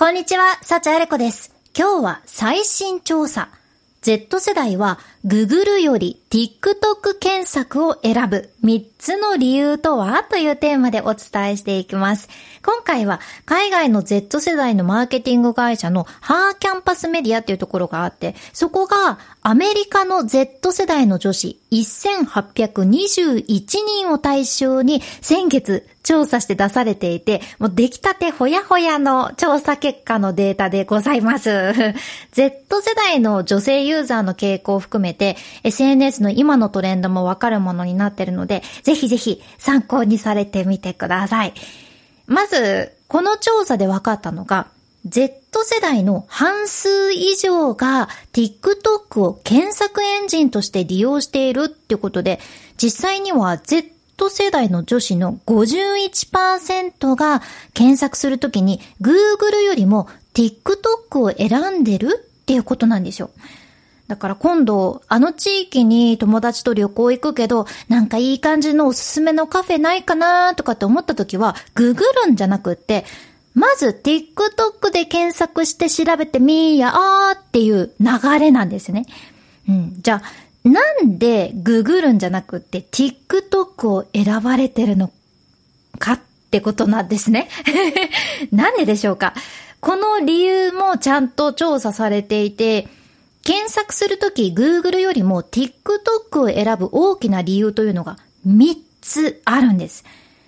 こんにちは、サチアレコです。今日は最新調査。Z 世代は Google より TikTok 検索を選ぶ3つの理由とは？というテーマでお伝えしていきます。今回は海外の Z 世代のマーケティング会社のハーキャンパスメディアっていうところがあって、そこがアメリカの Z 世代の女子1821人を対象に先月調査して出されていて、もう出来たてほやほやの調査結果のデータでございます。Z 世代の女性ユーザーの傾向を含めて、SNS の今のトレンドもわかるものになってるので、ぜひぜひ参考にされてみてください。まず、この調査で分かったのが、Z 世代の半数以上が TikTok を検索エンジンとして利用しているってことで、実際には Z 世代の女子の51%が検索するときに Google よりも TikTok を選んでるっていうことなんですよ。だから今度、あの地域に友達と旅行行くけど、なんかいい感じのおすすめのカフェないかなとかって思った時は、ググるんじゃなくって、まず TikTok で検索して調べてみーやーっていう流れなんですね。うん。じゃあ、なんでググるんじゃなくって TikTok を選ばれてるのかってことなんですね。なんででしょうかこの理由もちゃんと調査されていて、検索するとき Google よりも TikTok を選ぶ大きな理由というのが3つあるんです。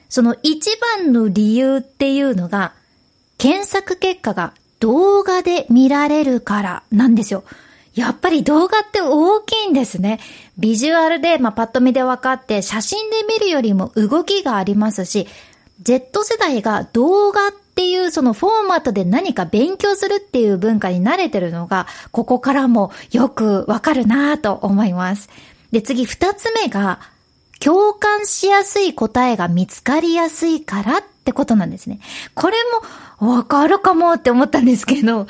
その一番の理由っていうのが、検索結果が動画で見られるからなんですよ。やっぱり動画って大きいんですね。ビジュアルで、まあ、パッと見で分かって、写真で見るよりも動きがありますし、Z 世代が動画っっていうそのフォーマットで何か勉強するっていう文化に慣れてるのが、ここからもよくわかるなぁと思います。で、次二つ目が、共感しやすい答えが見つかりやすいからってことなんですね。これもわかるかもって思ったんですけど、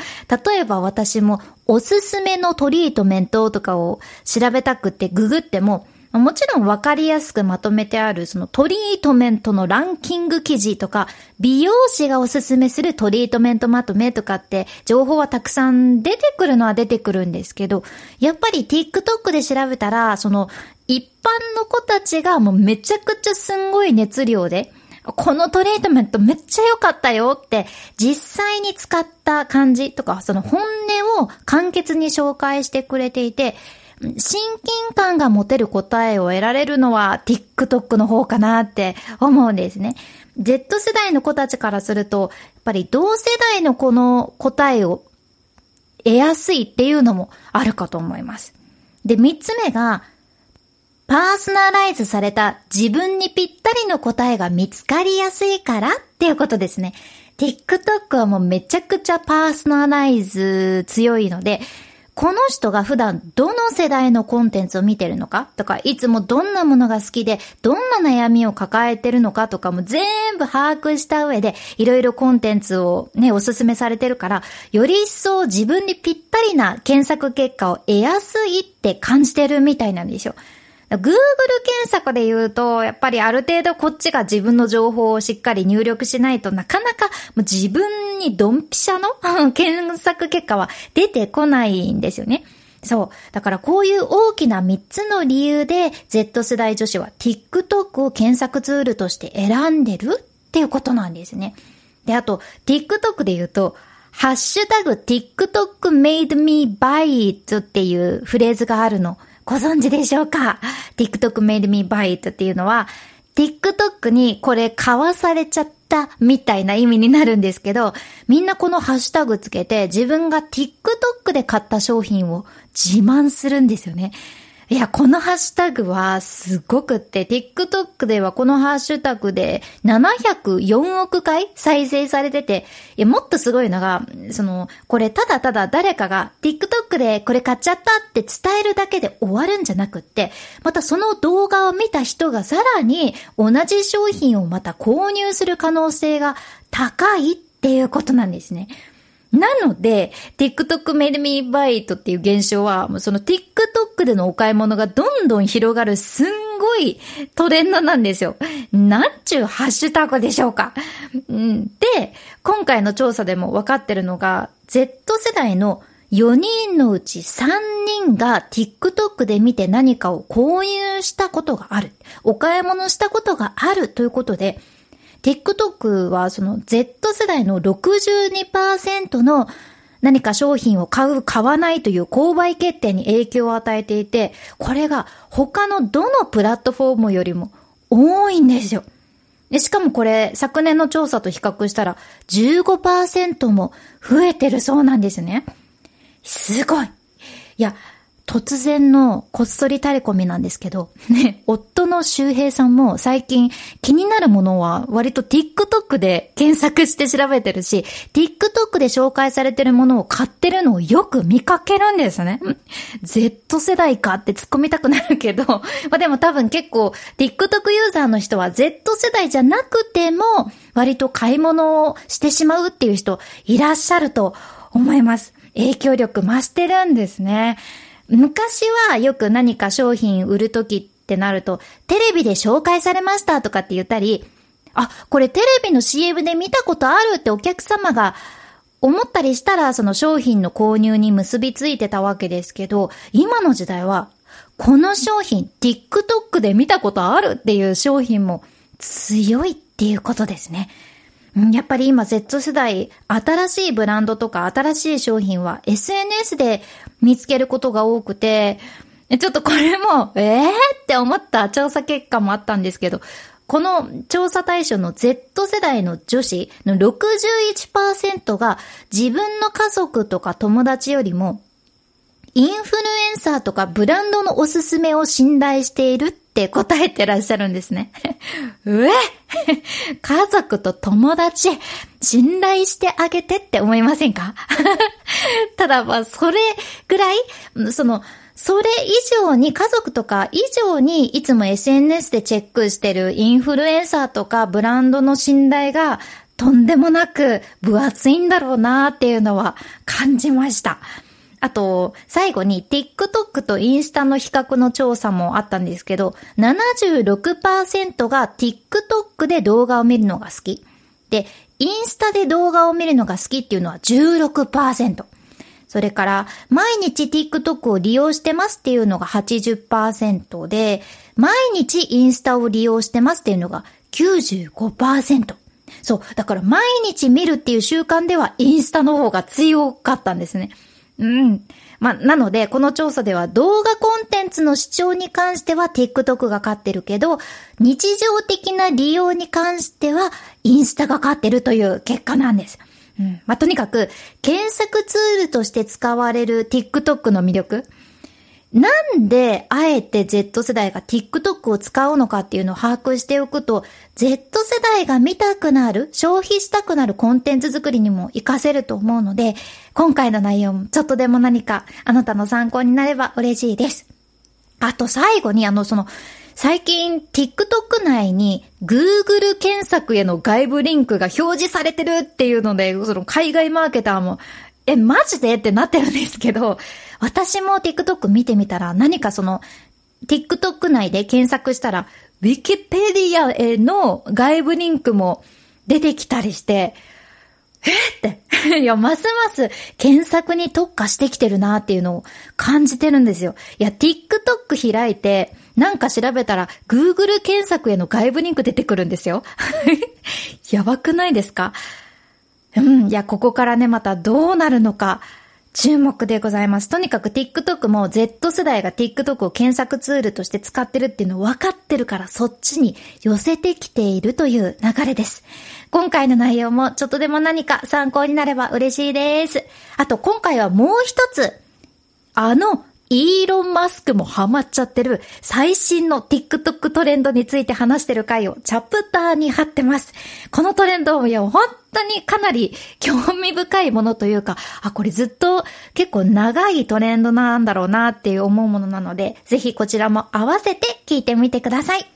例えば私もおすすめのトリートメントとかを調べたくってググっても、もちろんわかりやすくまとめてあるそのトリートメントのランキング記事とか、美容師がおすすめするトリートメントまとめとかって情報はたくさん出てくるのは出てくるんですけど、やっぱり TikTok で調べたら、その一般の子たちがもうめちゃくちゃすんごい熱量で、このトリートメントめっちゃ良かったよって実際に使った感じとか、その本音を簡潔に紹介してくれていて、親近感が持てる答えを得られるのは TikTok の方かなって思うんですね。Z 世代の子たちからすると、やっぱり同世代のこの答えを得やすいっていうのもあるかと思います。で、三つ目が、パーソナライズされた自分にぴったりの答えが見つかりやすいからっていうことですね。TikTok はもうめちゃくちゃパーソナライズ強いので、この人が普段どの世代のコンテンツを見てるのか？とか、いつもどんなものが好きで、どんな悩みを抱えてるのかとかも全部把握した上で、いろいろコンテンツをね、おすすめされてるから、より一層自分にぴったりな検索結果を得やすいって感じてるみたいなんですよ。Google 検索で言うと、やっぱりある程度こっちが自分の情報をしっかり入力しないとなかなか自分にドンピシャの？検索結果は出てこないんですよね。そう。だからこういう大きな3つの理由で Z 世代女子は TikTok を検索ツールとして選んでるっていうことなんですね。で、あと TikTok で言うと、ハッシュタグ TikTok made me buy it っていうフレーズがあるの。ご存知でしょうか ?TikTok made me buy it っていうのは、TikTok にこれ買わされちゃったみたいな意味になるんですけど、みんなこのハッシュタグつけて自分が TikTok で買った商品を自慢するんですよね。いや、このハッシュタグはすごくって、TikTok ではこのハッシュタグで704億回再生されてて、いや、もっとすごいのが、その、これただただ誰かが TikTok でこれ買っちゃったって伝えるだけで終わるんじゃなくって、またその動画を見た人がさらに同じ商品をまた購入する可能性が高いっていうことなんですね。なので、TikTok made me Bite っていう現象は、その TikTok でのお買い物がどんどん広がるすんごいトレンドなんですよ。なんちゅうハッシュタグでしょうか。で、今回の調査でも分かってるのが、Z 世代の4人のうち3人が TikTok で見て何かを購入したことがある。お買い物したことがあるということで、TikTok はその Z 世代の62%の何か商品を買う、買わないという購買決定に影響を与えていて、これが他のどのプラットフォームよりも多いんですよ。しかもこれ、昨年の調査と比較したら15%も増えてるそうなんですね。すごい。いや、突然のこっそりタレコミなんですけど、ね、夫の周平さんも最近気になるものは割と TikTok で検索して調べてるし、TikTok で紹介されてるものを買ってるのをよく見かけるんですね。Z 世代かって突っ込みたくなるけど、まあでも多分結構 TikTok ユーザーの人は Z 世代じゃなくても割と買い物をしてしまうっていう人いらっしゃると思います。影響力増してるんですね。昔はよく何か商品売るときってなると、テレビで紹介されましたとかって言ったり、あ、これテレビの CM で見たことあるってお客様が思ったりしたらその商品の購入に結びついてたわけですけど、今の時代は、この商品 TikTok で見たことあるっていう商品も強いっていうことですね。やっぱり今 Z 世代、新しいブランドとか新しい商品は SNS で見つけることが多くて、ちょっとこれも、えー？って思った調査結果もあったんですけど、この調査対象の Z 世代の女子の61%が自分の家族とか友達よりもインフルエンサーとかブランドのおすすめを信頼しているっって答えてらっしゃるんですね。うえ家族と友達、信頼してあげてって思いませんか？ただまあ、それぐらい、その、それ以上に家族とか以上にいつも SNS でチェックしてるインフルエンサーとかブランドの信頼がとんでもなく分厚いんだろうなっていうのは感じました。あと、最後に TikTok とインスタの比較の調査もあったんですけど、76%が TikTok で動画を見るのが好き。で、インスタで動画を見るのが好きっていうのは16%。それから、毎日 TikTok を利用してますっていうのが80%で、毎日インスタを利用してますっていうのが95%。そう。だから毎日見るっていう習慣ではインスタの方が強かったんですね。うん。ま、なので、この調査では動画コンテンツの視聴に関しては TikTok が勝ってるけど、日常的な利用に関してはインスタが勝ってるという結果なんです。うん。まあ、とにかく、検索ツールとして使われる TikTok の魅力。なんで、あえて Z 世代が TikTok を使うのかっていうのを把握しておくと、Z 世代が見たくなる、消費したくなるコンテンツ作りにも活かせると思うので、今回の内容もちょっとでも何かあなたの参考になれば嬉しいです。あと最後にあの、その、最近 TikTok 内に Google 検索への外部リンクが表示されてるっていうので、その海外マーケターも、え、マジでってなってるんですけど、私も TikTok 見てみたら何かその TikTok 内で検索したら Wikipedia への外部リンクも出てきたりして、えって。いや、ますます検索に特化してきてるなっていうのを感じてるんですよ。いや、TikTok 開いて、なんか調べたら、Google 検索への外部リンク出てくるんですよ。やばくないですか？うん、いや、ここからね、またどうなるのか、注目でございます。とにかく TikTok も Z 世代が TikTok を検索ツールとして使ってるっていうの分かってるからそっちに寄せてきているという流れです。今回の内容もちょっとでも何か参考になれば嬉しいです。あと今回はもう一つ、あのイーロン・マスクもハマっちゃってる最新の TikTok トレンドについて話してる回をチャプターに貼ってます。このトレンドをいや、本当にかなり興味深いものというか、あ、これずっと結構長いトレンドなんだろうなっていう思うものなので、ぜひこちらも合わせて聞いてみてください。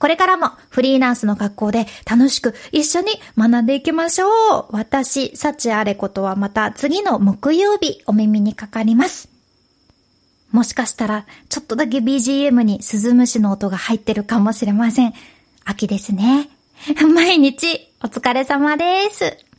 これからもフリーランスの学校で楽しく一緒に学んでいきましょう。私、幸あれことはまた次の木曜日お耳にかかります。もしかしたら、ちょっとだけ BGM に鈴虫の音が入ってるかもしれません。秋ですね。毎日、お疲れ様です。